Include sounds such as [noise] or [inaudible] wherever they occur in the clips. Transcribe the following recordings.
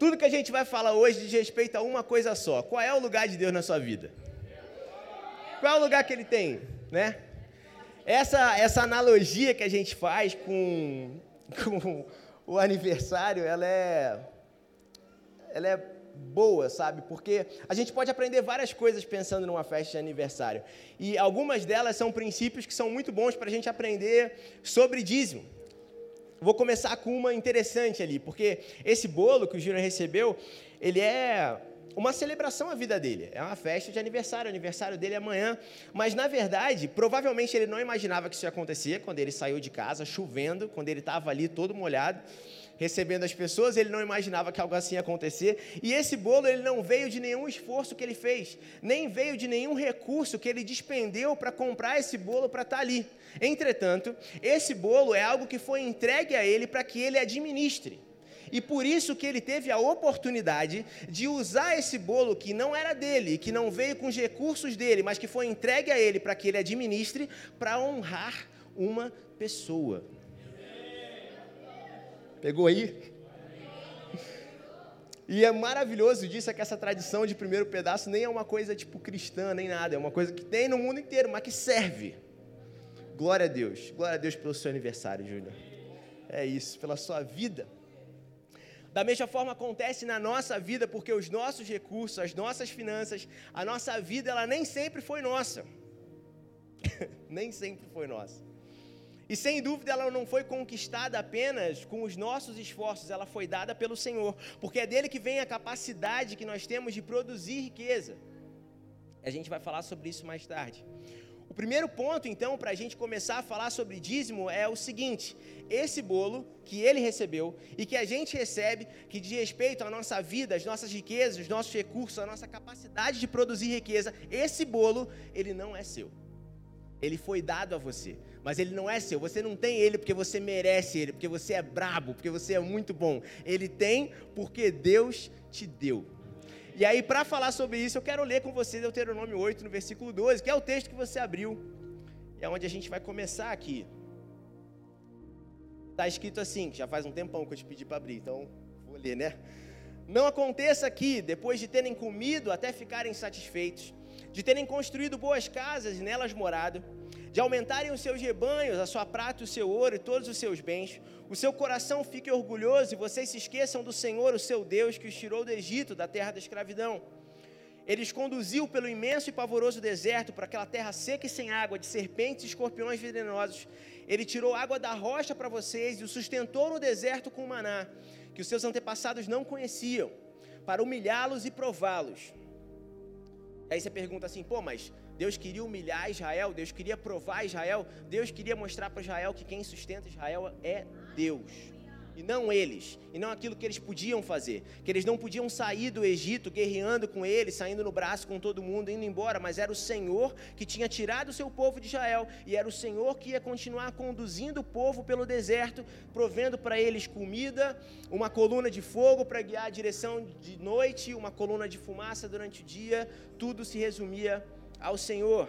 Tudo que a gente vai falar hoje diz respeito a uma coisa só. Qual é o lugar de Deus na sua vida? Qual é o lugar que ele tem, né? Essa, essa analogia que a gente faz com, [laughs] com o aniversário, ela é, ela é boa, sabe? Porque a gente pode aprender várias coisas pensando numa festa de aniversário. E algumas delas são princípios que são muito bons para a gente aprender sobre dízimo. Vou começar com uma interessante ali, porque esse bolo que o Júnior recebeu, ele é uma celebração à vida dele. É uma festa de aniversário, o aniversário dele é amanhã. Mas, na verdade, provavelmente ele não imaginava que isso ia acontecer quando ele saiu de casa, chovendo, quando ele estava ali todo molhado recebendo as pessoas, ele não imaginava que algo assim ia acontecer. E esse bolo ele não veio de nenhum esforço que ele fez, nem veio de nenhum recurso que ele despendeu para comprar esse bolo para estar tá ali. Entretanto, esse bolo é algo que foi entregue a ele para que ele administre. E por isso que ele teve a oportunidade de usar esse bolo que não era dele, que não veio com os recursos dele, mas que foi entregue a ele para que ele administre, para honrar uma pessoa. Pegou aí? E é maravilhoso disso é que essa tradição de primeiro pedaço nem é uma coisa tipo cristã, nem nada. É uma coisa que tem no mundo inteiro, mas que serve. Glória a Deus. Glória a Deus pelo seu aniversário, Júnior. É isso, pela sua vida. Da mesma forma acontece na nossa vida, porque os nossos recursos, as nossas finanças, a nossa vida, ela nem sempre foi nossa. [laughs] nem sempre foi nossa. E sem dúvida ela não foi conquistada apenas com os nossos esforços, ela foi dada pelo Senhor, porque é dele que vem a capacidade que nós temos de produzir riqueza. A gente vai falar sobre isso mais tarde. O primeiro ponto, então, para a gente começar a falar sobre dízimo é o seguinte: esse bolo que ele recebeu e que a gente recebe, que diz respeito à nossa vida, às nossas riquezas, os nossos recursos, a nossa capacidade de produzir riqueza, esse bolo, ele não é seu. Ele foi dado a você mas ele não é seu. Você não tem ele porque você merece ele, porque você é brabo, porque você é muito bom. Ele tem porque Deus te deu. E aí, para falar sobre isso, eu quero ler com você Deuteronômio 8, no versículo 12, que é o texto que você abriu. E é onde a gente vai começar aqui. Está escrito assim, já faz um tempão que eu te pedi para abrir, então vou ler, né? Não aconteça que, depois de terem comido até ficarem satisfeitos, de terem construído boas casas e nelas morado, de aumentarem os seus rebanhos, a sua prata, o seu ouro e todos os seus bens, o seu coração fique orgulhoso e vocês se esqueçam do Senhor, o seu Deus, que os tirou do Egito, da terra da escravidão. Ele os conduziu pelo imenso e pavoroso deserto, para aquela terra seca e sem água, de serpentes e escorpiões venenosos. Ele tirou água da rocha para vocês e os sustentou no deserto com maná, que os seus antepassados não conheciam, para humilhá-los e prová-los. Aí você pergunta assim, pô, mas Deus queria humilhar Israel, Deus queria provar Israel, Deus queria mostrar para Israel que quem sustenta Israel é Deus. E não eles, e não aquilo que eles podiam fazer, que eles não podiam sair do Egito guerreando com eles, saindo no braço com todo mundo, indo embora, mas era o Senhor que tinha tirado o seu povo de Israel, e era o Senhor que ia continuar conduzindo o povo pelo deserto, provendo para eles comida, uma coluna de fogo para guiar a direção de noite, uma coluna de fumaça durante o dia, tudo se resumia ao Senhor.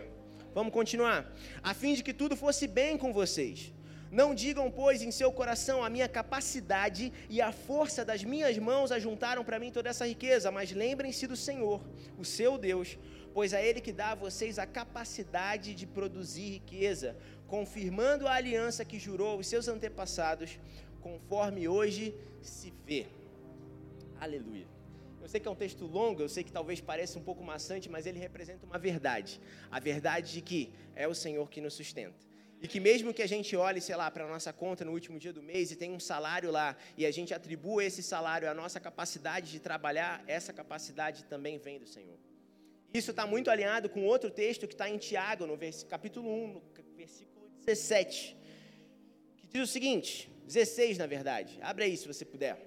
Vamos continuar. A fim de que tudo fosse bem com vocês. Não digam, pois, em seu coração a minha capacidade e a força das minhas mãos ajuntaram para mim toda essa riqueza, mas lembrem-se do Senhor, o seu Deus, pois é Ele que dá a vocês a capacidade de produzir riqueza, confirmando a aliança que jurou aos seus antepassados, conforme hoje se vê. Aleluia. Eu sei que é um texto longo, eu sei que talvez pareça um pouco maçante, mas ele representa uma verdade. A verdade de que é o Senhor que nos sustenta. E que mesmo que a gente olhe, sei lá, para a nossa conta no último dia do mês e tem um salário lá, e a gente atribua esse salário à nossa capacidade de trabalhar, essa capacidade também vem do Senhor. Isso está muito alinhado com outro texto que está em Tiago, no capítulo 1, no versículo 17, que diz o seguinte, 16 na verdade, abre aí se você puder.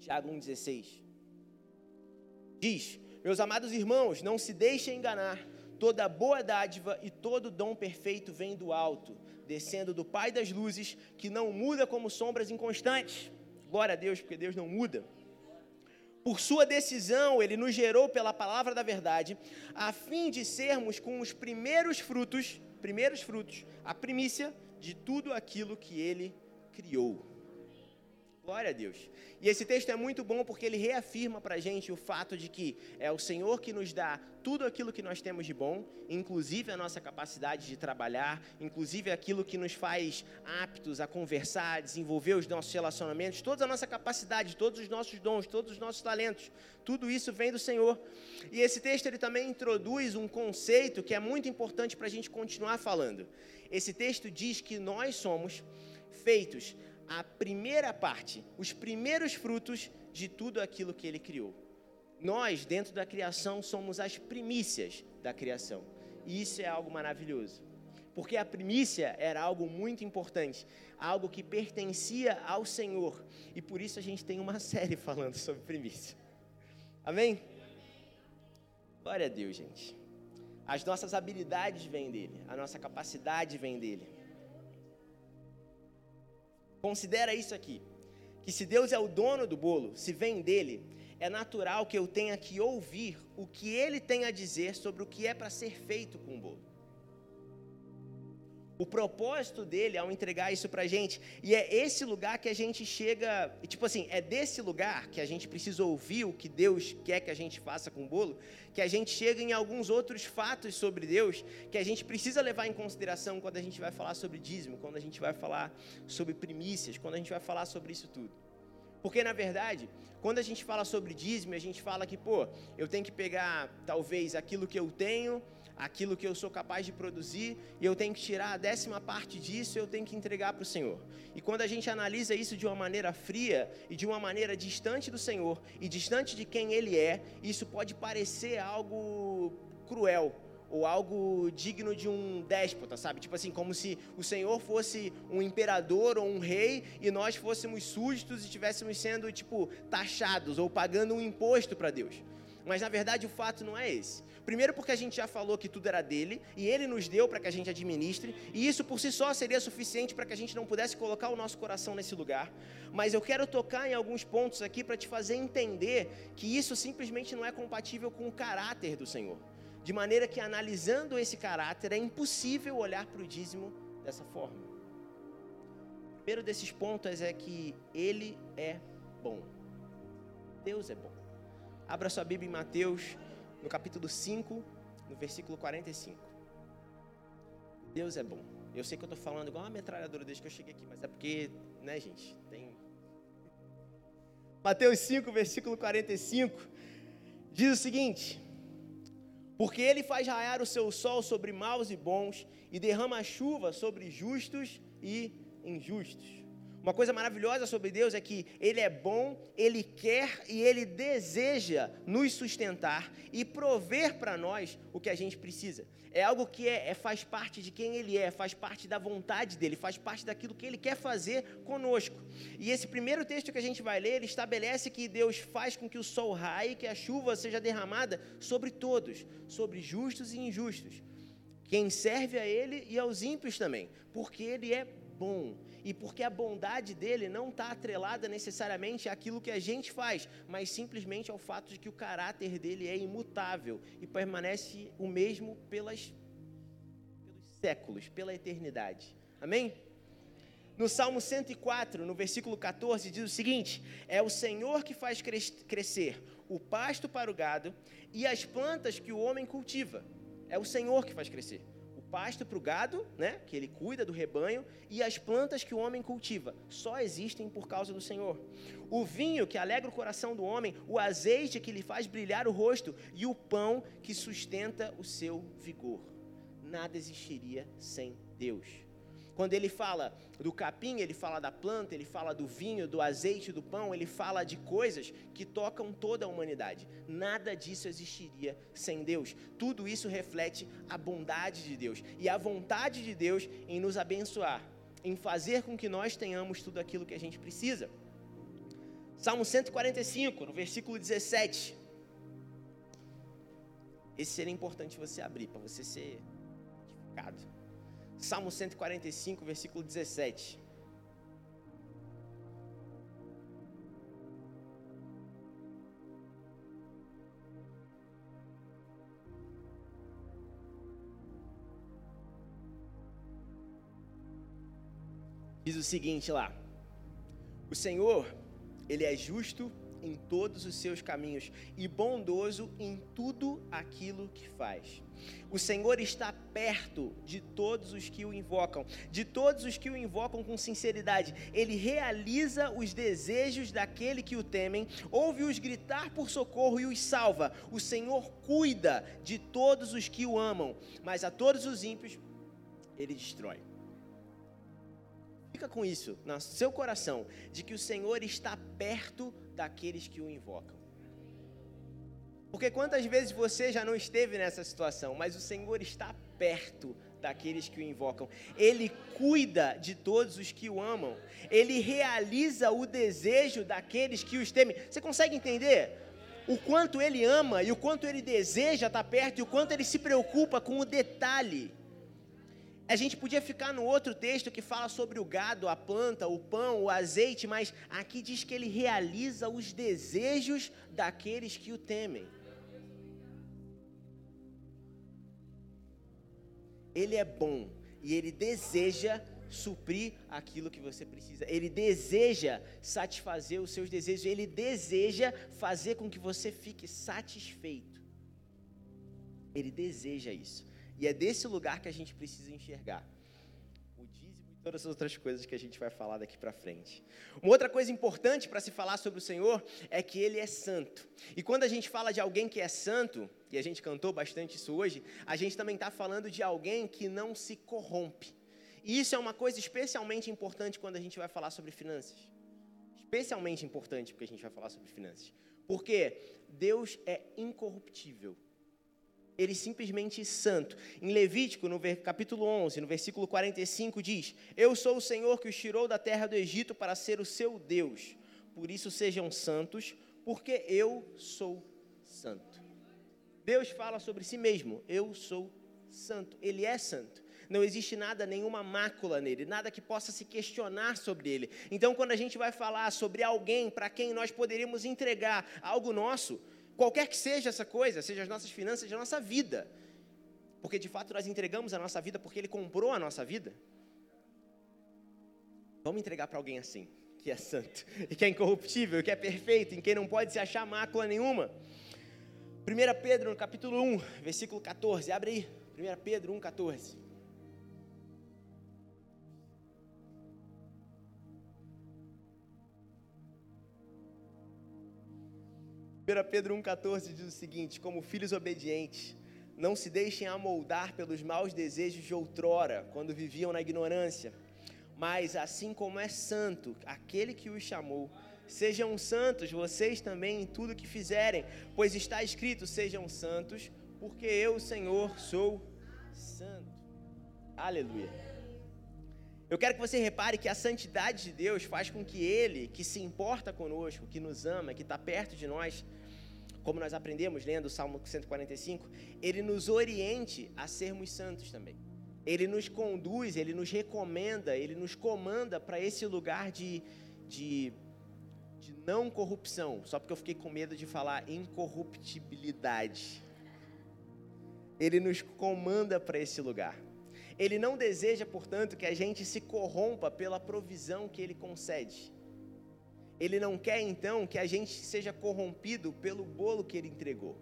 Tiago 1,16. Diz: Meus amados irmãos, não se deixem enganar. Toda boa dádiva e todo dom perfeito vem do alto, descendo do Pai das luzes, que não muda como sombras inconstantes. Glória a Deus, porque Deus não muda. Por sua decisão, ele nos gerou pela palavra da verdade, a fim de sermos com os primeiros frutos, primeiros frutos, a primícia de tudo aquilo que ele criou. Glória a Deus. E esse texto é muito bom porque ele reafirma para a gente o fato de que é o Senhor que nos dá tudo aquilo que nós temos de bom, inclusive a nossa capacidade de trabalhar, inclusive aquilo que nos faz aptos a conversar, desenvolver os nossos relacionamentos, toda a nossa capacidade, todos os nossos dons, todos os nossos talentos, tudo isso vem do Senhor. E esse texto ele também introduz um conceito que é muito importante para a gente continuar falando. Esse texto diz que nós somos feitos a primeira parte, os primeiros frutos de tudo aquilo que ele criou. Nós, dentro da criação, somos as primícias da criação. E isso é algo maravilhoso. Porque a primícia era algo muito importante, algo que pertencia ao Senhor. E por isso a gente tem uma [laughs] série falando sobre primícia. Amém? Glória a Deus, gente. As nossas habilidades vêm dele, a nossa capacidade vem dele. Considera isso aqui: que se Deus é o dono do bolo, se vem dele, é natural que eu tenha que ouvir o que ele tem a dizer sobre o que é para ser feito com o bolo o propósito dele ao entregar isso para a gente. E é esse lugar que a gente chega, tipo assim, é desse lugar que a gente precisa ouvir o que Deus quer que a gente faça com o bolo, que a gente chega em alguns outros fatos sobre Deus que a gente precisa levar em consideração quando a gente vai falar sobre dízimo, quando a gente vai falar sobre primícias, quando a gente vai falar sobre isso tudo. Porque, na verdade, quando a gente fala sobre dízimo, a gente fala que, pô, eu tenho que pegar, talvez, aquilo que eu tenho aquilo que eu sou capaz de produzir e eu tenho que tirar a décima parte disso eu tenho que entregar para o Senhor. E quando a gente analisa isso de uma maneira fria e de uma maneira distante do Senhor e distante de quem Ele é, isso pode parecer algo cruel ou algo digno de um déspota, sabe? Tipo assim, como se o Senhor fosse um imperador ou um rei e nós fôssemos súditos e estivéssemos sendo, tipo, taxados ou pagando um imposto para Deus. Mas na verdade o fato não é esse. Primeiro, porque a gente já falou que tudo era dele e ele nos deu para que a gente administre, e isso por si só seria suficiente para que a gente não pudesse colocar o nosso coração nesse lugar. Mas eu quero tocar em alguns pontos aqui para te fazer entender que isso simplesmente não é compatível com o caráter do Senhor. De maneira que, analisando esse caráter, é impossível olhar para o dízimo dessa forma. O primeiro desses pontos é que ele é bom. Deus é bom. Abra sua Bíblia em Mateus no capítulo 5, no versículo 45. Deus é bom. Eu sei que eu estou falando igual uma metralhadora desde que eu cheguei aqui, mas é porque, né, gente, tem. Mateus 5, versículo 45, diz o seguinte: Porque ele faz raiar o seu sol sobre maus e bons, e derrama chuva sobre justos e injustos. Uma coisa maravilhosa sobre Deus é que Ele é bom, Ele quer e Ele deseja nos sustentar e prover para nós o que a gente precisa. É algo que é, é, faz parte de quem Ele é, faz parte da vontade dEle, faz parte daquilo que Ele quer fazer conosco. E esse primeiro texto que a gente vai ler, ele estabelece que Deus faz com que o sol raie, que a chuva seja derramada sobre todos, sobre justos e injustos. Quem serve a Ele e aos ímpios também, porque Ele é bom e porque a bondade dele não está atrelada necessariamente àquilo que a gente faz, mas simplesmente ao fato de que o caráter dele é imutável e permanece o mesmo pelas, pelos séculos, pela eternidade. Amém? No Salmo 104, no versículo 14, diz o seguinte: É o Senhor que faz crescer o pasto para o gado e as plantas que o homem cultiva. É o Senhor que faz crescer pasto para o gado, né, que ele cuida do rebanho, e as plantas que o homem cultiva, só existem por causa do Senhor. O vinho que alegra o coração do homem, o azeite que lhe faz brilhar o rosto e o pão que sustenta o seu vigor. Nada existiria sem Deus. Quando ele fala do capim, ele fala da planta, ele fala do vinho, do azeite, do pão, ele fala de coisas que tocam toda a humanidade. Nada disso existiria sem Deus. Tudo isso reflete a bondade de Deus e a vontade de Deus em nos abençoar, em fazer com que nós tenhamos tudo aquilo que a gente precisa. Salmo 145, no versículo 17. Esse seria importante você abrir, para você ser edificado. Salmo 145, versículo 17. Diz o seguinte lá: O Senhor, ele é justo em todos os seus caminhos e bondoso em tudo aquilo que faz. O Senhor está perto de todos os que o invocam, de todos os que o invocam com sinceridade. Ele realiza os desejos daquele que o temem, ouve-os gritar por socorro e os salva. O Senhor cuida de todos os que o amam, mas a todos os ímpios ele destrói. Fica com isso no seu coração, de que o Senhor está perto daqueles que o invocam. Porque quantas vezes você já não esteve nessa situação, mas o Senhor está perto daqueles que o invocam. Ele cuida de todos os que o amam. Ele realiza o desejo daqueles que os temem. Você consegue entender? O quanto ele ama e o quanto ele deseja estar perto e o quanto ele se preocupa com o detalhe. A gente podia ficar no outro texto que fala sobre o gado, a planta, o pão, o azeite, mas aqui diz que ele realiza os desejos daqueles que o temem. Ele é bom e ele deseja suprir aquilo que você precisa. Ele deseja satisfazer os seus desejos, ele deseja fazer com que você fique satisfeito. Ele deseja isso. E é desse lugar que a gente precisa enxergar o dízimo e todas as outras coisas que a gente vai falar daqui para frente. Uma outra coisa importante para se falar sobre o Senhor é que Ele é santo. E quando a gente fala de alguém que é santo, e a gente cantou bastante isso hoje, a gente também está falando de alguém que não se corrompe. E isso é uma coisa especialmente importante quando a gente vai falar sobre finanças. Especialmente importante porque a gente vai falar sobre finanças. Porque Deus é incorruptível ele simplesmente santo. Em Levítico, no capítulo 11, no versículo 45, diz: Eu sou o Senhor que os tirou da terra do Egito para ser o seu Deus. Por isso sejam santos, porque eu sou santo. Deus fala sobre si mesmo: Eu sou santo. Ele é santo. Não existe nada, nenhuma mácula nele, nada que possa se questionar sobre ele. Então, quando a gente vai falar sobre alguém para quem nós poderíamos entregar algo nosso, Qualquer que seja essa coisa, seja as nossas finanças, seja a nossa vida. Porque de fato nós entregamos a nossa vida porque Ele comprou a nossa vida. Vamos entregar para alguém assim, que é santo, [laughs] e que é incorruptível, que é perfeito, em quem não pode se achar mácula nenhuma. 1 Pedro, no capítulo 1, versículo 14, abre aí. 1 Pedro 1, 14. Pedro 1,14 diz o seguinte: Como filhos obedientes, não se deixem amoldar pelos maus desejos de outrora, quando viviam na ignorância, mas assim como é santo aquele que os chamou, sejam santos vocês também em tudo que fizerem, pois está escrito: sejam santos, porque eu, Senhor, sou santo. Aleluia. Eu quero que você repare que a santidade de Deus faz com que Ele, que se importa conosco, que nos ama, que está perto de nós, como nós aprendemos lendo o Salmo 145, Ele nos oriente a sermos santos também. Ele nos conduz, Ele nos recomenda, Ele nos comanda para esse lugar de, de, de não corrupção, só porque eu fiquei com medo de falar incorruptibilidade. Ele nos comanda para esse lugar. Ele não deseja, portanto, que a gente se corrompa pela provisão que ele concede. Ele não quer, então, que a gente seja corrompido pelo bolo que ele entregou.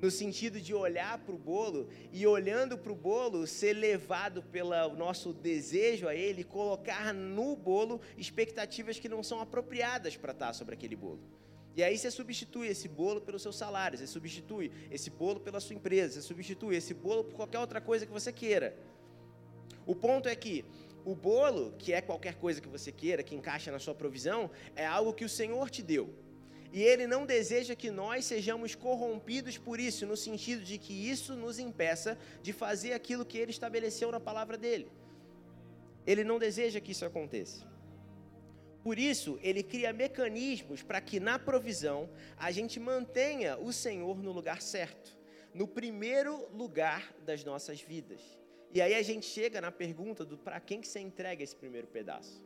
No sentido de olhar para o bolo e, olhando para o bolo, ser levado pelo nosso desejo a ele, colocar no bolo expectativas que não são apropriadas para estar sobre aquele bolo. E aí você substitui esse bolo pelo seu salário, você substitui esse bolo pela sua empresa, você substitui esse bolo por qualquer outra coisa que você queira. O ponto é que o bolo, que é qualquer coisa que você queira, que encaixa na sua provisão, é algo que o Senhor te deu. E Ele não deseja que nós sejamos corrompidos por isso, no sentido de que isso nos impeça de fazer aquilo que Ele estabeleceu na palavra dele. Ele não deseja que isso aconteça. Por isso, ele cria mecanismos para que na provisão a gente mantenha o Senhor no lugar certo, no primeiro lugar das nossas vidas. E aí a gente chega na pergunta do para quem que você entrega esse primeiro pedaço?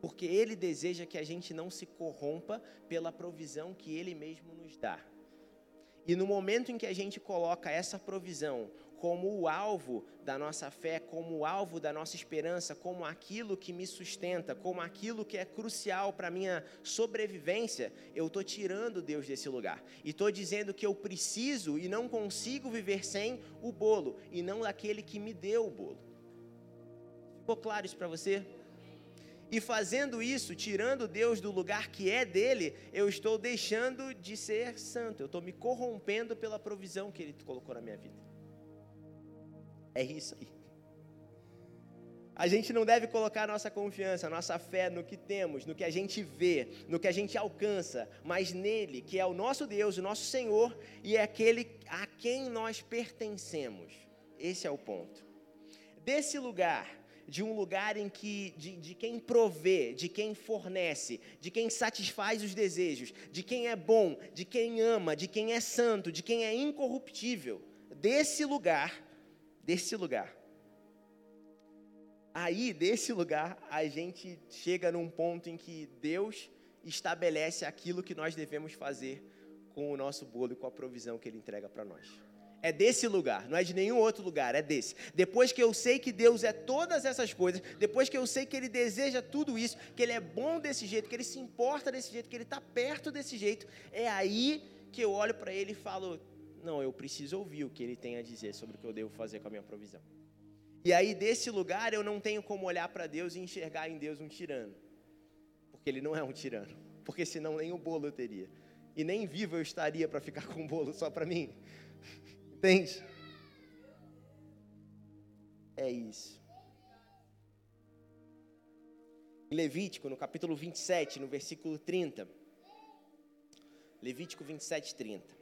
Porque ele deseja que a gente não se corrompa pela provisão que ele mesmo nos dá. E no momento em que a gente coloca essa provisão como o alvo da nossa fé, como o alvo da nossa esperança, como aquilo que me sustenta, como aquilo que é crucial para minha sobrevivência, eu estou tirando Deus desse lugar. E estou dizendo que eu preciso e não consigo viver sem o bolo, e não daquele que me deu o bolo. Ficou claro isso para você? E fazendo isso, tirando Deus do lugar que é dele, eu estou deixando de ser santo, eu estou me corrompendo pela provisão que ele colocou na minha vida. É isso aí. A gente não deve colocar nossa confiança, nossa fé no que temos, no que a gente vê, no que a gente alcança, mas nele, que é o nosso Deus, o nosso Senhor e é aquele a quem nós pertencemos. Esse é o ponto. Desse lugar, de um lugar em que de, de quem provê, de quem fornece, de quem satisfaz os desejos, de quem é bom, de quem ama, de quem é santo, de quem é incorruptível. Desse lugar desse lugar. Aí, desse lugar, a gente chega num ponto em que Deus estabelece aquilo que nós devemos fazer com o nosso bolo e com a provisão que Ele entrega para nós. É desse lugar, não é de nenhum outro lugar, é desse. Depois que eu sei que Deus é todas essas coisas, depois que eu sei que Ele deseja tudo isso, que Ele é bom desse jeito, que Ele se importa desse jeito, que Ele está perto desse jeito, é aí que eu olho para Ele e falo: não, eu preciso ouvir o que ele tem a dizer sobre o que eu devo fazer com a minha provisão. E aí, desse lugar, eu não tenho como olhar para Deus e enxergar em Deus um tirano. Porque ele não é um tirano. Porque senão nem o bolo eu teria. E nem vivo eu estaria para ficar [laughs] com o bolo só para mim. [laughs] Entende? É isso. Em Levítico, no capítulo 27, no versículo 30. Levítico 27, 30.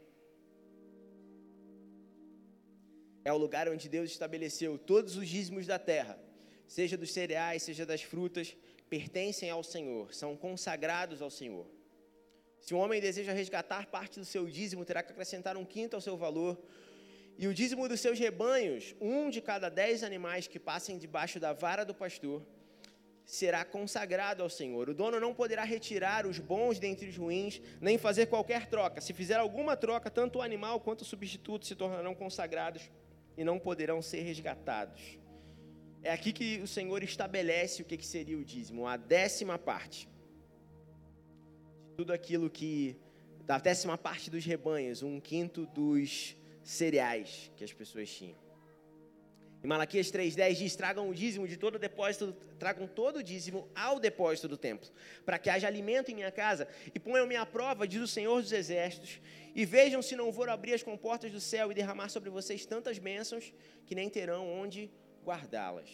É o lugar onde Deus estabeleceu todos os dízimos da terra, seja dos cereais, seja das frutas, pertencem ao Senhor, são consagrados ao Senhor. Se um homem deseja resgatar parte do seu dízimo, terá que acrescentar um quinto ao seu valor. E o dízimo dos seus rebanhos, um de cada dez animais que passem debaixo da vara do pastor, será consagrado ao Senhor. O dono não poderá retirar os bons dentre os ruins, nem fazer qualquer troca. Se fizer alguma troca, tanto o animal quanto o substituto se tornarão consagrados e não poderão ser resgatados. É aqui que o Senhor estabelece o que seria o dízimo, a décima parte. De tudo aquilo que. Da décima parte dos rebanhos, um quinto dos cereais que as pessoas tinham. Em Malaquias 3,10 diz: tragam o dízimo de todo o depósito, tragam todo o dízimo ao depósito do templo, para que haja alimento em minha casa, e ponham-me à prova, diz o Senhor dos Exércitos, e vejam se não vou abrir as comportas do céu e derramar sobre vocês tantas bênçãos que nem terão onde guardá-las.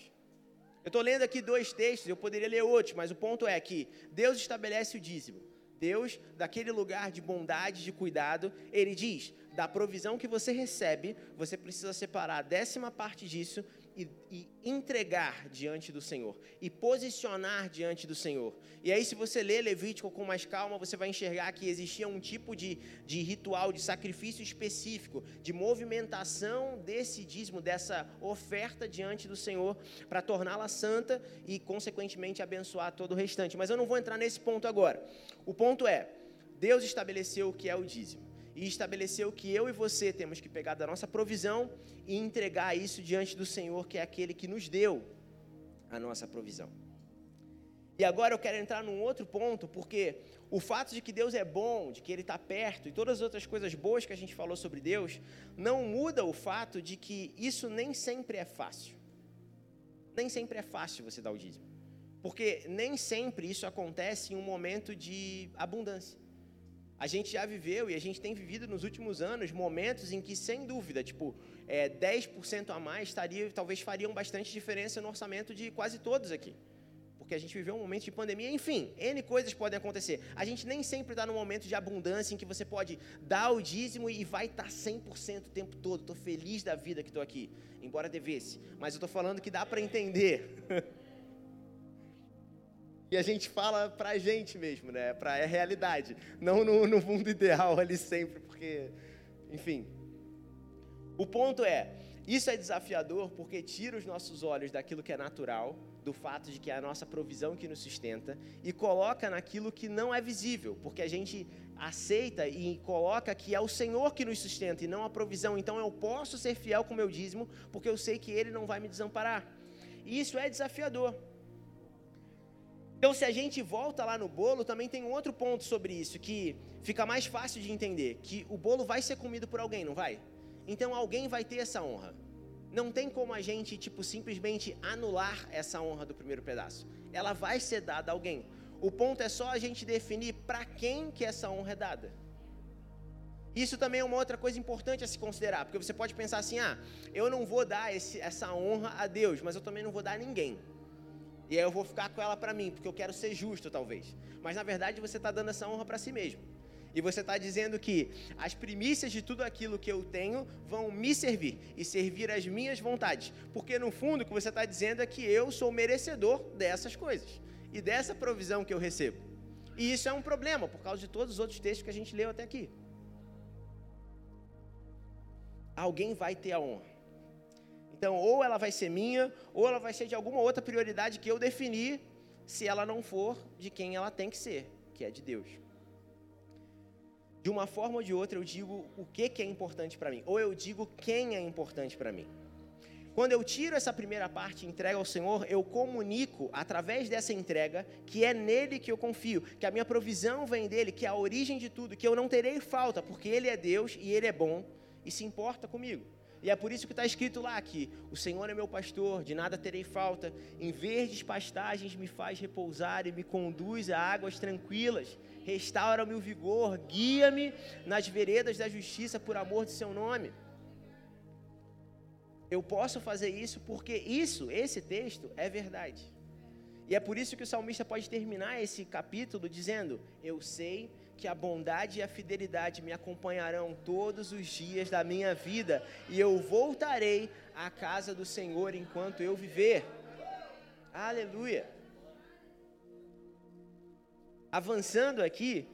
Eu estou lendo aqui dois textos, eu poderia ler outros, mas o ponto é que Deus estabelece o dízimo. Deus, daquele lugar de bondade, de cuidado, ele diz: da provisão que você recebe, você precisa separar a décima parte disso e, e, entregar diante do Senhor, e posicionar diante do Senhor. E aí, se você ler Levítico com mais calma, você vai enxergar que existia um tipo de, de ritual, de sacrifício específico, de movimentação desse dízimo, dessa oferta diante do Senhor, para torná-la santa e, consequentemente, abençoar todo o restante. Mas eu não vou entrar nesse ponto agora. O ponto é: Deus estabeleceu o que é o dízimo e estabeleceu que eu e você temos que pegar da nossa provisão e entregar isso diante do Senhor, que é aquele que nos deu a nossa provisão. E agora eu quero entrar num outro ponto, porque o fato de que Deus é bom, de que Ele está perto, e todas as outras coisas boas que a gente falou sobre Deus, não muda o fato de que isso nem sempre é fácil. Nem sempre é fácil você dar o dízimo. Porque nem sempre isso acontece em um momento de abundância. A gente já viveu e a gente tem vivido nos últimos anos momentos em que, sem dúvida, tipo, é, 10% a mais estaria, talvez fariam bastante diferença no orçamento de quase todos aqui. Porque a gente viveu um momento de pandemia, enfim, N coisas podem acontecer. A gente nem sempre está num momento de abundância em que você pode dar o dízimo e vai estar tá 100% o tempo todo. Estou feliz da vida que estou aqui, embora devesse. Mas eu estou falando que dá para entender. [laughs] E a gente fala pra gente mesmo, né? Pra, é realidade. Não no, no mundo ideal ali sempre, porque, enfim. O ponto é, isso é desafiador porque tira os nossos olhos daquilo que é natural do fato de que é a nossa provisão que nos sustenta e coloca naquilo que não é visível, porque a gente aceita e coloca que é o Senhor que nos sustenta e não a provisão. Então eu posso ser fiel com o meu dízimo, porque eu sei que Ele não vai me desamparar. E isso é desafiador. Então, se a gente volta lá no bolo, também tem um outro ponto sobre isso, que fica mais fácil de entender, que o bolo vai ser comido por alguém, não vai? Então alguém vai ter essa honra. Não tem como a gente, tipo, simplesmente anular essa honra do primeiro pedaço. Ela vai ser dada a alguém. O ponto é só a gente definir para quem que essa honra é dada. Isso também é uma outra coisa importante a se considerar, porque você pode pensar assim: ah, eu não vou dar esse, essa honra a Deus, mas eu também não vou dar a ninguém. E aí eu vou ficar com ela para mim, porque eu quero ser justo, talvez. Mas na verdade você está dando essa honra para si mesmo. E você está dizendo que as primícias de tudo aquilo que eu tenho vão me servir e servir as minhas vontades. Porque no fundo o que você está dizendo é que eu sou merecedor dessas coisas e dessa provisão que eu recebo. E isso é um problema por causa de todos os outros textos que a gente leu até aqui. Alguém vai ter a honra. Então, ou ela vai ser minha, ou ela vai ser de alguma outra prioridade que eu definir, se ela não for de quem ela tem que ser, que é de Deus. De uma forma ou de outra, eu digo o que, que é importante para mim, ou eu digo quem é importante para mim. Quando eu tiro essa primeira parte e entrego ao Senhor, eu comunico através dessa entrega que é nele que eu confio, que a minha provisão vem dele, que é a origem de tudo, que eu não terei falta, porque ele é Deus e ele é bom e se importa comigo. E é por isso que está escrito lá que o Senhor é meu pastor, de nada terei falta. Em verdes pastagens me faz repousar e me conduz a águas tranquilas. Restaura-me o vigor, guia-me nas veredas da justiça por amor de seu nome. Eu posso fazer isso porque isso, esse texto, é verdade. E é por isso que o salmista pode terminar esse capítulo dizendo: Eu sei que a bondade e a fidelidade me acompanharão todos os dias da minha vida, e eu voltarei à casa do Senhor enquanto eu viver. Aleluia. Avançando aqui,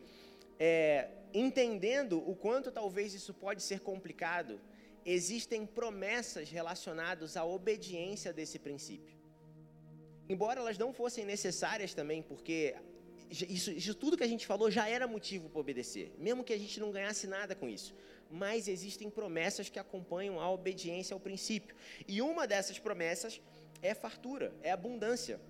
é, entendendo o quanto talvez isso pode ser complicado, existem promessas relacionadas à obediência desse princípio. Embora elas não fossem necessárias também, porque isso, isso tudo que a gente falou já era motivo para obedecer, mesmo que a gente não ganhasse nada com isso. Mas existem promessas que acompanham a obediência ao princípio. E uma dessas promessas é fartura, é abundância.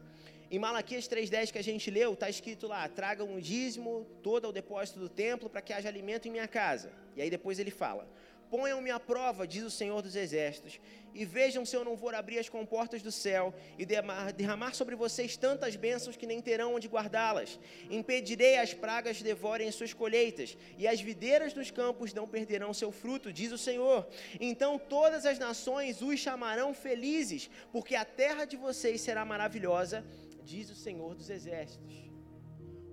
Em Malaquias 3,10 que a gente leu, está escrito lá: tragam o dízimo todo ao depósito do templo para que haja alimento em minha casa. E aí depois ele fala: Ponham-me à prova, diz o Senhor dos Exércitos, e vejam se eu não vou abrir as comportas do céu e derramar sobre vocês tantas bênçãos que nem terão onde guardá-las. Impedirei as pragas devorem suas colheitas, e as videiras dos campos não perderão seu fruto, diz o Senhor. Então todas as nações os chamarão felizes, porque a terra de vocês será maravilhosa, diz o Senhor dos Exércitos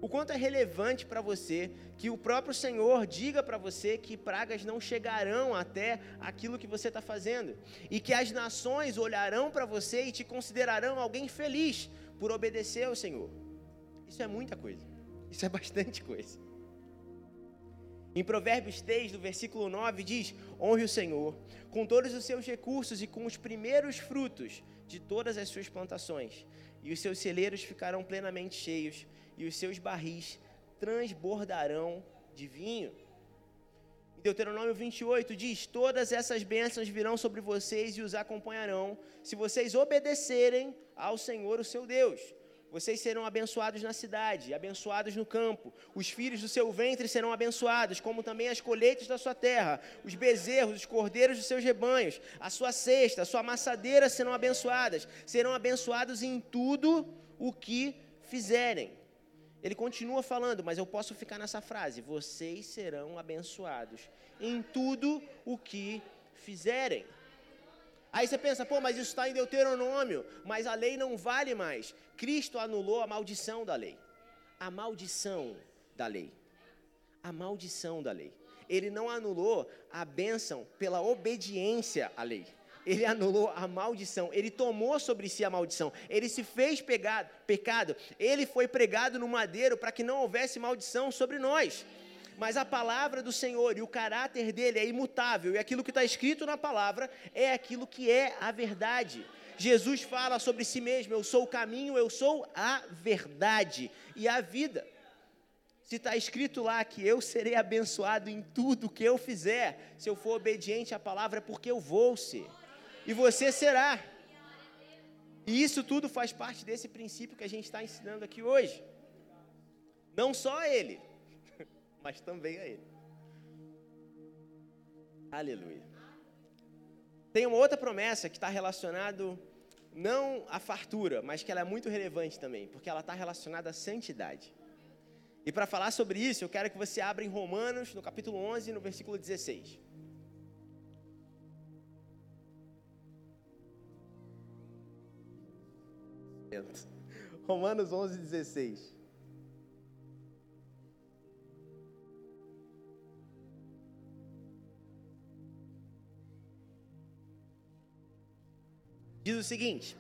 o quanto é relevante para você que o próprio Senhor diga para você que pragas não chegarão até aquilo que você está fazendo, e que as nações olharão para você e te considerarão alguém feliz por obedecer ao Senhor. Isso é muita coisa, isso é [laughs] bastante coisa. Em Provérbios 3, do versículo 9, diz: Honre o Senhor com todos os seus recursos e com os primeiros frutos de todas as suas plantações, e os seus celeiros ficarão plenamente cheios e os seus barris transbordarão de vinho. Em Deuteronômio 28 diz: Todas essas bênçãos virão sobre vocês e os acompanharão, se vocês obedecerem ao Senhor, o seu Deus. Vocês serão abençoados na cidade, abençoados no campo. Os filhos do seu ventre serão abençoados, como também as colheitas da sua terra, os bezerros, os cordeiros dos seus rebanhos, a sua cesta, a sua amassadeira serão abençoadas. Serão abençoados em tudo o que fizerem. Ele continua falando, mas eu posso ficar nessa frase: vocês serão abençoados em tudo o que fizerem. Aí você pensa, pô, mas isso está em Deuteronômio, mas a lei não vale mais. Cristo anulou a maldição da lei. A maldição da lei. A maldição da lei. Ele não anulou a bênção pela obediência à lei ele anulou a maldição, ele tomou sobre si a maldição, ele se fez pegado, pecado, ele foi pregado no madeiro para que não houvesse maldição sobre nós. Mas a palavra do Senhor e o caráter dele é imutável, e aquilo que está escrito na palavra é aquilo que é a verdade. Jesus fala sobre si mesmo: Eu sou o caminho, eu sou a verdade e a vida. Se está escrito lá que eu serei abençoado em tudo que eu fizer, se eu for obediente à palavra, é porque eu vou ser. E você será. E isso tudo faz parte desse princípio que a gente está ensinando aqui hoje. Não só a ele, [laughs] mas também a ele. Aleluia. Tem uma outra promessa que está relacionado não à fartura, mas que ela é muito relevante também, porque ela está relacionada à santidade. E para falar sobre isso, eu quero que você abra em Romanos, no capítulo 11, no versículo 16. Romanos 11, 16. Diz o seguinte: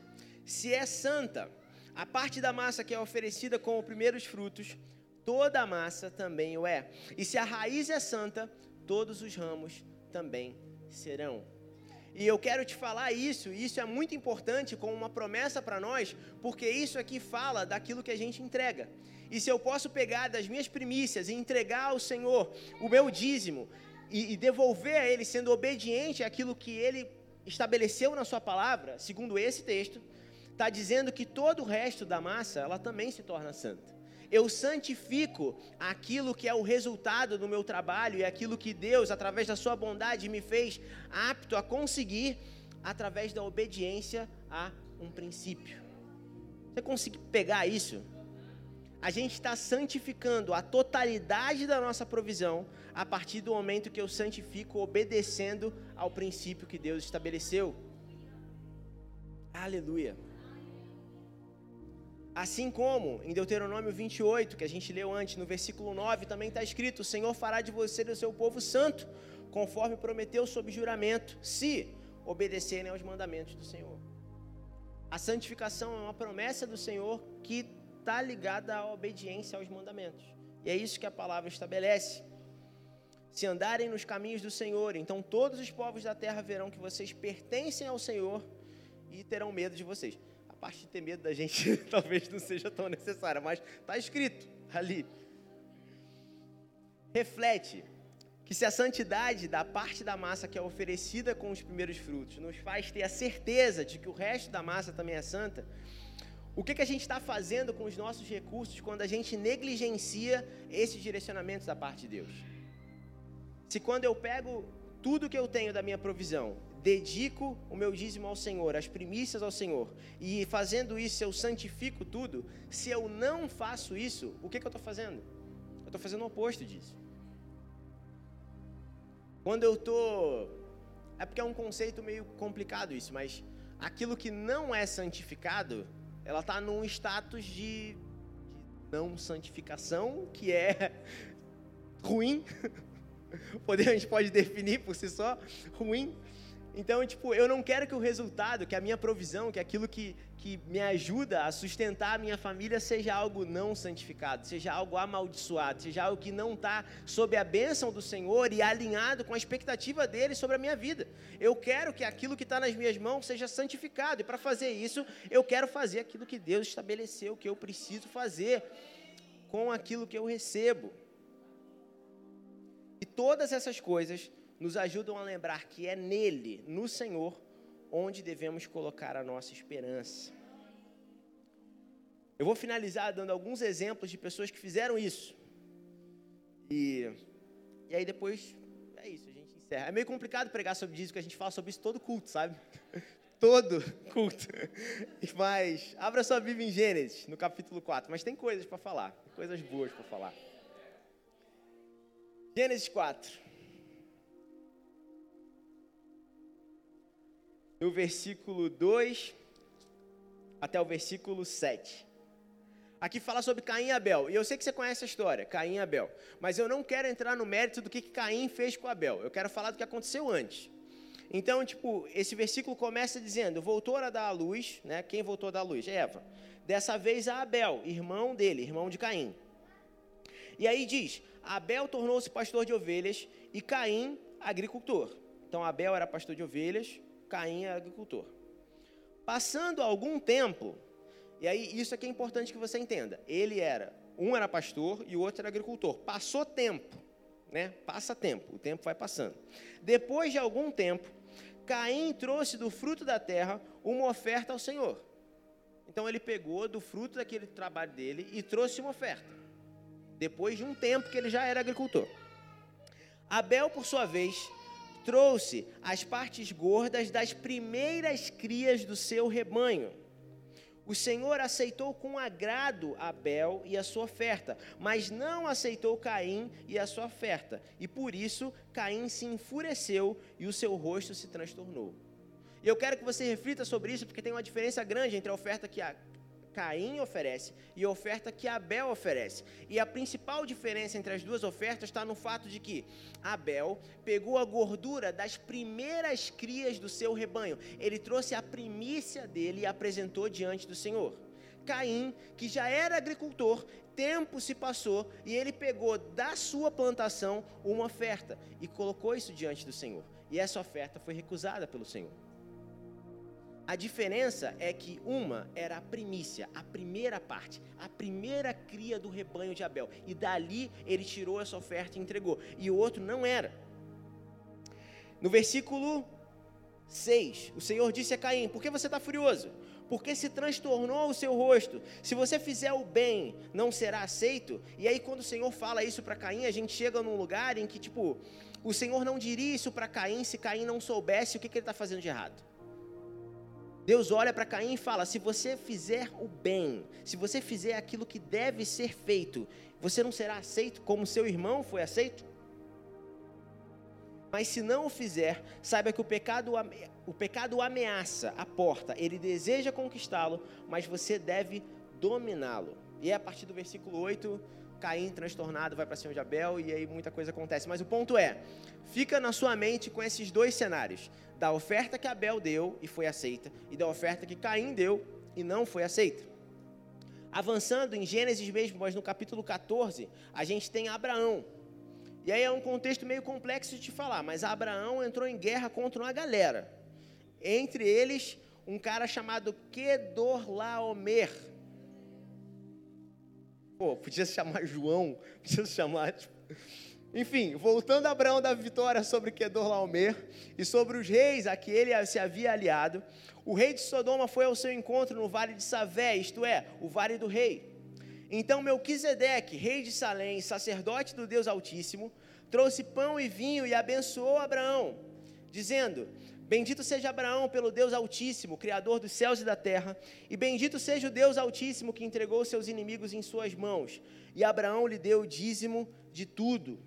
se é santa, a parte da massa que é oferecida como primeiros frutos, toda a massa também o é. E se a raiz é santa, todos os ramos também serão. E eu quero te falar isso, e isso é muito importante como uma promessa para nós, porque isso aqui fala daquilo que a gente entrega. E se eu posso pegar das minhas primícias e entregar ao Senhor o meu dízimo e, e devolver a Ele sendo obediente àquilo que Ele estabeleceu na Sua palavra, segundo esse texto, está dizendo que todo o resto da massa ela também se torna santa eu santifico aquilo que é o resultado do meu trabalho e aquilo que Deus, através da sua bondade, me fez apto a conseguir através da obediência a um princípio. Você consegue pegar isso? A gente está santificando a totalidade da nossa provisão a partir do momento que eu santifico obedecendo ao princípio que Deus estabeleceu. Aleluia. Assim como em Deuteronômio 28, que a gente leu antes, no versículo 9, também está escrito: O Senhor fará de você e do seu povo santo, conforme prometeu sob juramento, se obedecerem aos mandamentos do Senhor. A santificação é uma promessa do Senhor que está ligada à obediência aos mandamentos. E é isso que a palavra estabelece. Se andarem nos caminhos do Senhor, então todos os povos da terra verão que vocês pertencem ao Senhor e terão medo de vocês parte de ter medo da gente [laughs] talvez não seja tão necessária, mas está escrito ali. Reflete que se a santidade da parte da massa que é oferecida com os primeiros frutos nos faz ter a certeza de que o resto da massa também é santa, o que, que a gente está fazendo com os nossos recursos quando a gente negligencia esses direcionamentos da parte de Deus? Se quando eu pego tudo que eu tenho da minha provisão dedico o meu dízimo ao Senhor, as primícias ao Senhor, e fazendo isso eu santifico tudo, se eu não faço isso, o que, que eu estou fazendo? Eu estou fazendo o oposto disso. Quando eu estou. É porque é um conceito meio complicado isso, mas aquilo que não é santificado, ela está num status de, de não santificação, que é [laughs] ruim. [laughs] a gente pode definir por si só, ruim. Então, tipo, eu não quero que o resultado, que a minha provisão, que aquilo que, que me ajuda a sustentar a minha família seja algo não santificado, seja algo amaldiçoado, seja algo que não está sob a bênção do Senhor e alinhado com a expectativa dele sobre a minha vida. Eu quero que aquilo que está nas minhas mãos seja santificado, e para fazer isso, eu quero fazer aquilo que Deus estabeleceu, que eu preciso fazer com aquilo que eu recebo. E todas essas coisas nos ajudam a lembrar que é nele, no Senhor, onde devemos colocar a nossa esperança. Eu vou finalizar dando alguns exemplos de pessoas que fizeram isso. E, e aí depois é isso, a gente encerra. É meio complicado pregar sobre isso, porque a gente fala sobre isso todo culto, sabe? [laughs] todo culto. [laughs] Mas abra sua Bíblia em Gênesis, no capítulo 4. Mas tem coisas para falar, coisas boas para falar. Gênesis 4. No versículo 2 até o versículo 7. Aqui fala sobre Caim e Abel. E eu sei que você conhece a história, Caim e Abel. Mas eu não quero entrar no mérito do que Caim fez com Abel. Eu quero falar do que aconteceu antes. Então, tipo, esse versículo começa dizendo: voltou a dar a luz, né? Quem voltou a dar luz? Eva. Dessa vez a Abel, irmão dele, irmão de Caim. E aí diz: Abel tornou-se pastor de ovelhas e Caim agricultor. Então Abel era pastor de ovelhas, Caim era agricultor. Passando algum tempo, e aí isso aqui é importante que você entenda. Ele era, um era pastor e o outro era agricultor. Passou tempo, né? Passa tempo, o tempo vai passando. Depois de algum tempo, Caim trouxe do fruto da terra uma oferta ao Senhor. Então ele pegou do fruto daquele trabalho dele e trouxe uma oferta. Depois de um tempo que ele já era agricultor. Abel, por sua vez, trouxe as partes gordas das primeiras crias do seu rebanho. O Senhor aceitou com agrado Abel e a sua oferta, mas não aceitou Caim e a sua oferta. E por isso Caim se enfureceu e o seu rosto se transtornou. E eu quero que você reflita sobre isso, porque tem uma diferença grande entre a oferta que a Caim oferece e a oferta que Abel oferece. E a principal diferença entre as duas ofertas está no fato de que Abel pegou a gordura das primeiras crias do seu rebanho. Ele trouxe a primícia dele e apresentou diante do Senhor. Caim, que já era agricultor, tempo se passou e ele pegou da sua plantação uma oferta e colocou isso diante do Senhor. E essa oferta foi recusada pelo Senhor. A diferença é que uma era a primícia, a primeira parte, a primeira cria do rebanho de Abel. E dali ele tirou essa oferta e entregou. E o outro não era. No versículo 6, o Senhor disse a Caim: Por que você está furioso? Porque se transtornou o seu rosto. Se você fizer o bem, não será aceito. E aí, quando o Senhor fala isso para Caim, a gente chega num lugar em que, tipo, o Senhor não diria isso para Caim se Caim não soubesse o que, que ele está fazendo de errado. Deus olha para Caim e fala: se você fizer o bem, se você fizer aquilo que deve ser feito, você não será aceito como seu irmão foi aceito? Mas se não o fizer, saiba que o pecado, o pecado ameaça a porta, ele deseja conquistá-lo, mas você deve dominá-lo. E é a partir do versículo 8 Caim transtornado vai para cima de Abel e aí muita coisa acontece. Mas o ponto é, fica na sua mente com esses dois cenários: da oferta que Abel deu e foi aceita, e da oferta que Caim deu e não foi aceita. Avançando em Gênesis mesmo, mas no capítulo 14, a gente tem Abraão. E aí é um contexto meio complexo de te falar, mas Abraão entrou em guerra contra uma galera. Entre eles, um cara chamado Kedorlaomer Pô, podia se chamar João, [laughs] podia se chamar. Tipo... Enfim, voltando a Abraão da vitória sobre Kedorlaomer e sobre os reis a que ele se havia aliado, o rei de Sodoma foi ao seu encontro no vale de Savé, isto é, o vale do rei. Então Melquisedeque, rei de Salém, sacerdote do Deus Altíssimo, trouxe pão e vinho e abençoou Abraão, dizendo: Bendito seja Abraão pelo Deus Altíssimo, Criador dos céus e da terra, e bendito seja o Deus Altíssimo que entregou seus inimigos em suas mãos. E Abraão lhe deu o dízimo de tudo.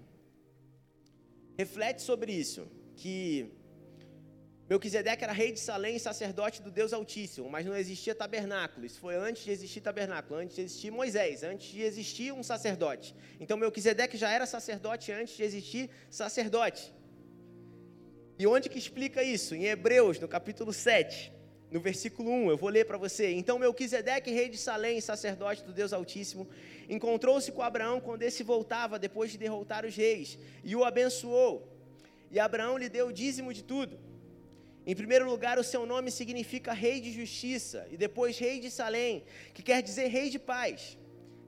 Reflete sobre isso, que Melquisedeque era rei de Salém e sacerdote do Deus Altíssimo, mas não existia tabernáculo. Isso foi antes de existir tabernáculo, antes de existir Moisés, antes de existir um sacerdote. Então Melquisedeque já era sacerdote antes de existir sacerdote. E onde que explica isso? Em Hebreus, no capítulo 7, no versículo 1, eu vou ler para você. Então Melquisedeque, rei de Salém, sacerdote do Deus Altíssimo, encontrou-se com Abraão quando esse voltava depois de derrotar os reis, e o abençoou. E Abraão lhe deu o dízimo de tudo. Em primeiro lugar, o seu nome significa rei de justiça, e depois rei de Salém, que quer dizer rei de paz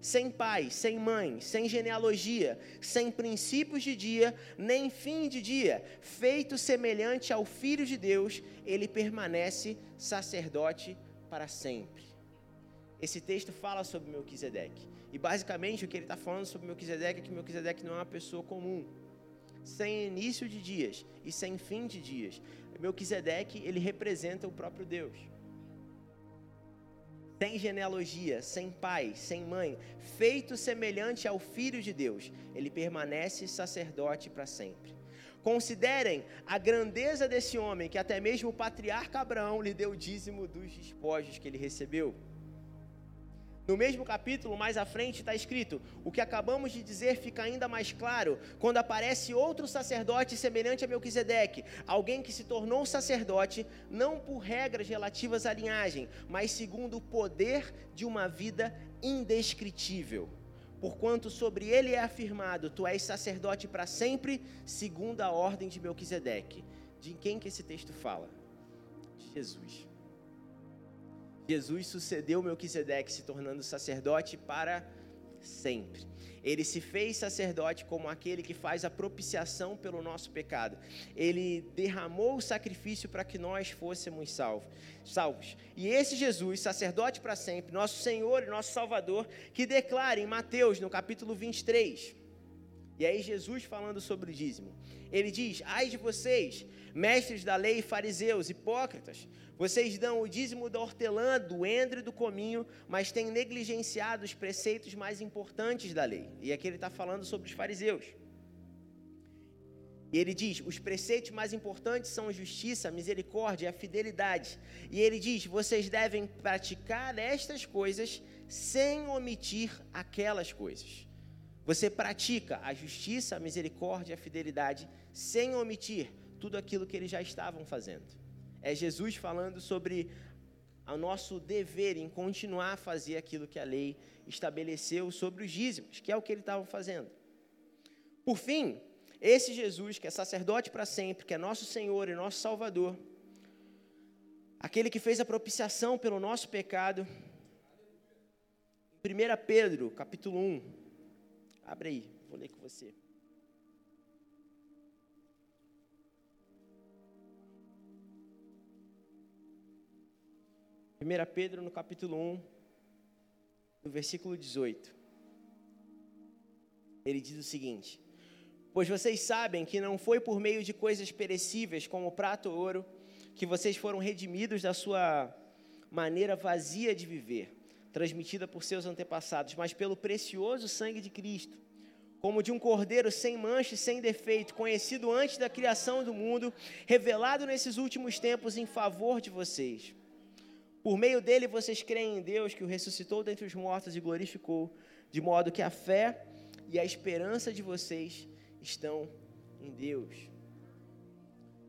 sem pai, sem mãe, sem genealogia, sem princípios de dia, nem fim de dia, feito semelhante ao Filho de Deus, ele permanece sacerdote para sempre. Esse texto fala sobre Melquisedeque. E basicamente o que ele está falando sobre Melquisedeque é que Melquisedeque não é uma pessoa comum. Sem início de dias e sem fim de dias. Melquisedeque, ele representa o próprio Deus sem genealogia, sem pai, sem mãe, feito semelhante ao Filho de Deus, ele permanece sacerdote para sempre. Considerem a grandeza desse homem, que até mesmo o patriarca Abraão lhe deu dízimo dos despojos que ele recebeu. No mesmo capítulo, mais à frente, está escrito: o que acabamos de dizer fica ainda mais claro quando aparece outro sacerdote semelhante a Melquisedeque, alguém que se tornou sacerdote não por regras relativas à linhagem, mas segundo o poder de uma vida indescritível. porquanto sobre ele é afirmado: Tu és sacerdote para sempre, segundo a ordem de Melquisedeque. De quem que esse texto fala? De Jesus. Jesus sucedeu Melquisedeque, se tornando sacerdote para sempre. Ele se fez sacerdote como aquele que faz a propiciação pelo nosso pecado. Ele derramou o sacrifício para que nós fôssemos salvos. salvos. E esse Jesus, sacerdote para sempre, nosso Senhor e nosso Salvador, que declara em Mateus, no capítulo 23. E aí Jesus falando sobre o dízimo. Ele diz: "Ai de vocês, mestres da lei e fariseus, hipócritas, vocês dão o dízimo da hortelã, do endre e do cominho, mas têm negligenciado os preceitos mais importantes da lei. E aqui ele está falando sobre os fariseus. E ele diz: os preceitos mais importantes são a justiça, a misericórdia e a fidelidade. E ele diz: vocês devem praticar estas coisas sem omitir aquelas coisas. Você pratica a justiça, a misericórdia a fidelidade sem omitir tudo aquilo que eles já estavam fazendo. É Jesus falando sobre o nosso dever em continuar a fazer aquilo que a lei estabeleceu sobre os dízimos, que é o que eles estavam fazendo. Por fim, esse Jesus, que é sacerdote para sempre, que é nosso Senhor e nosso Salvador, aquele que fez a propiciação pelo nosso pecado, 1 Pedro, capítulo 1, abre aí, vou ler com você. 1 Pedro, no capítulo 1, no versículo 18. Ele diz o seguinte: Pois vocês sabem que não foi por meio de coisas perecíveis, como prata ou ouro, que vocês foram redimidos da sua maneira vazia de viver, transmitida por seus antepassados, mas pelo precioso sangue de Cristo, como de um cordeiro sem mancha e sem defeito, conhecido antes da criação do mundo, revelado nesses últimos tempos em favor de vocês por meio dele vocês creem em Deus que o ressuscitou dentre os mortos e glorificou, de modo que a fé e a esperança de vocês estão em Deus.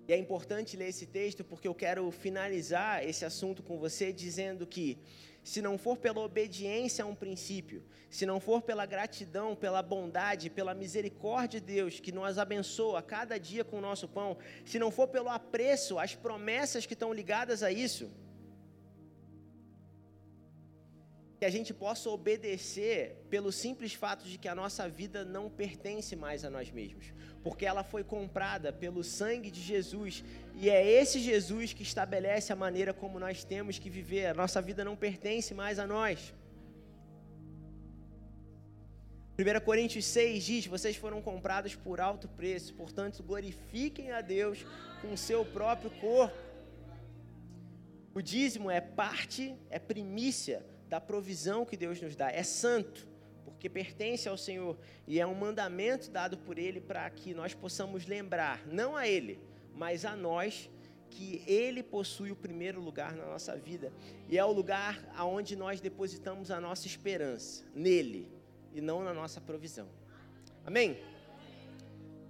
E é importante ler esse texto porque eu quero finalizar esse assunto com você dizendo que, se não for pela obediência a um princípio, se não for pela gratidão, pela bondade, pela misericórdia de Deus que nos abençoa cada dia com o nosso pão, se não for pelo apreço às promessas que estão ligadas a isso, que a gente possa obedecer pelo simples fato de que a nossa vida não pertence mais a nós mesmos, porque ela foi comprada pelo sangue de Jesus e é esse Jesus que estabelece a maneira como nós temos que viver. A nossa vida não pertence mais a nós. 1 Coríntios 6 diz: Vocês foram comprados por alto preço, portanto, glorifiquem a Deus com o seu próprio corpo. O dízimo é parte, é primícia da provisão que Deus nos dá. É santo, porque pertence ao Senhor e é um mandamento dado por Ele para que nós possamos lembrar, não a Ele, mas a nós, que Ele possui o primeiro lugar na nossa vida e é o lugar aonde nós depositamos a nossa esperança, nele e não na nossa provisão. Amém?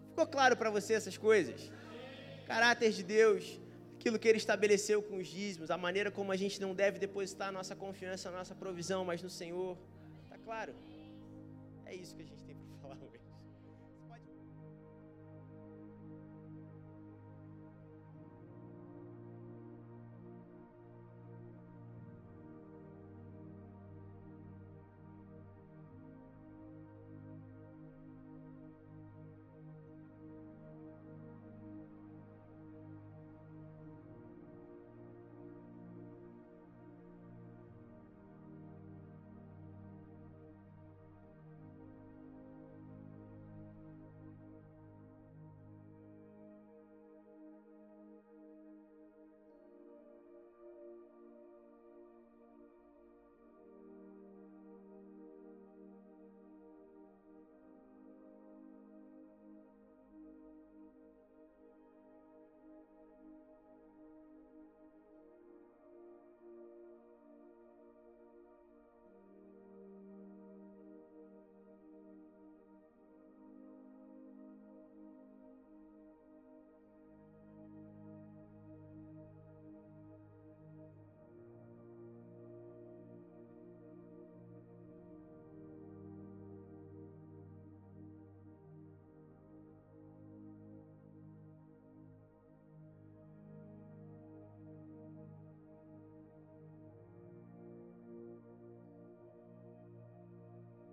Ficou claro para você essas coisas? Caráter de Deus, aquilo que ele estabeleceu com os dízimos, a maneira como a gente não deve depositar a nossa confiança, a nossa provisão, mas no Senhor. Tá claro? É isso que a gente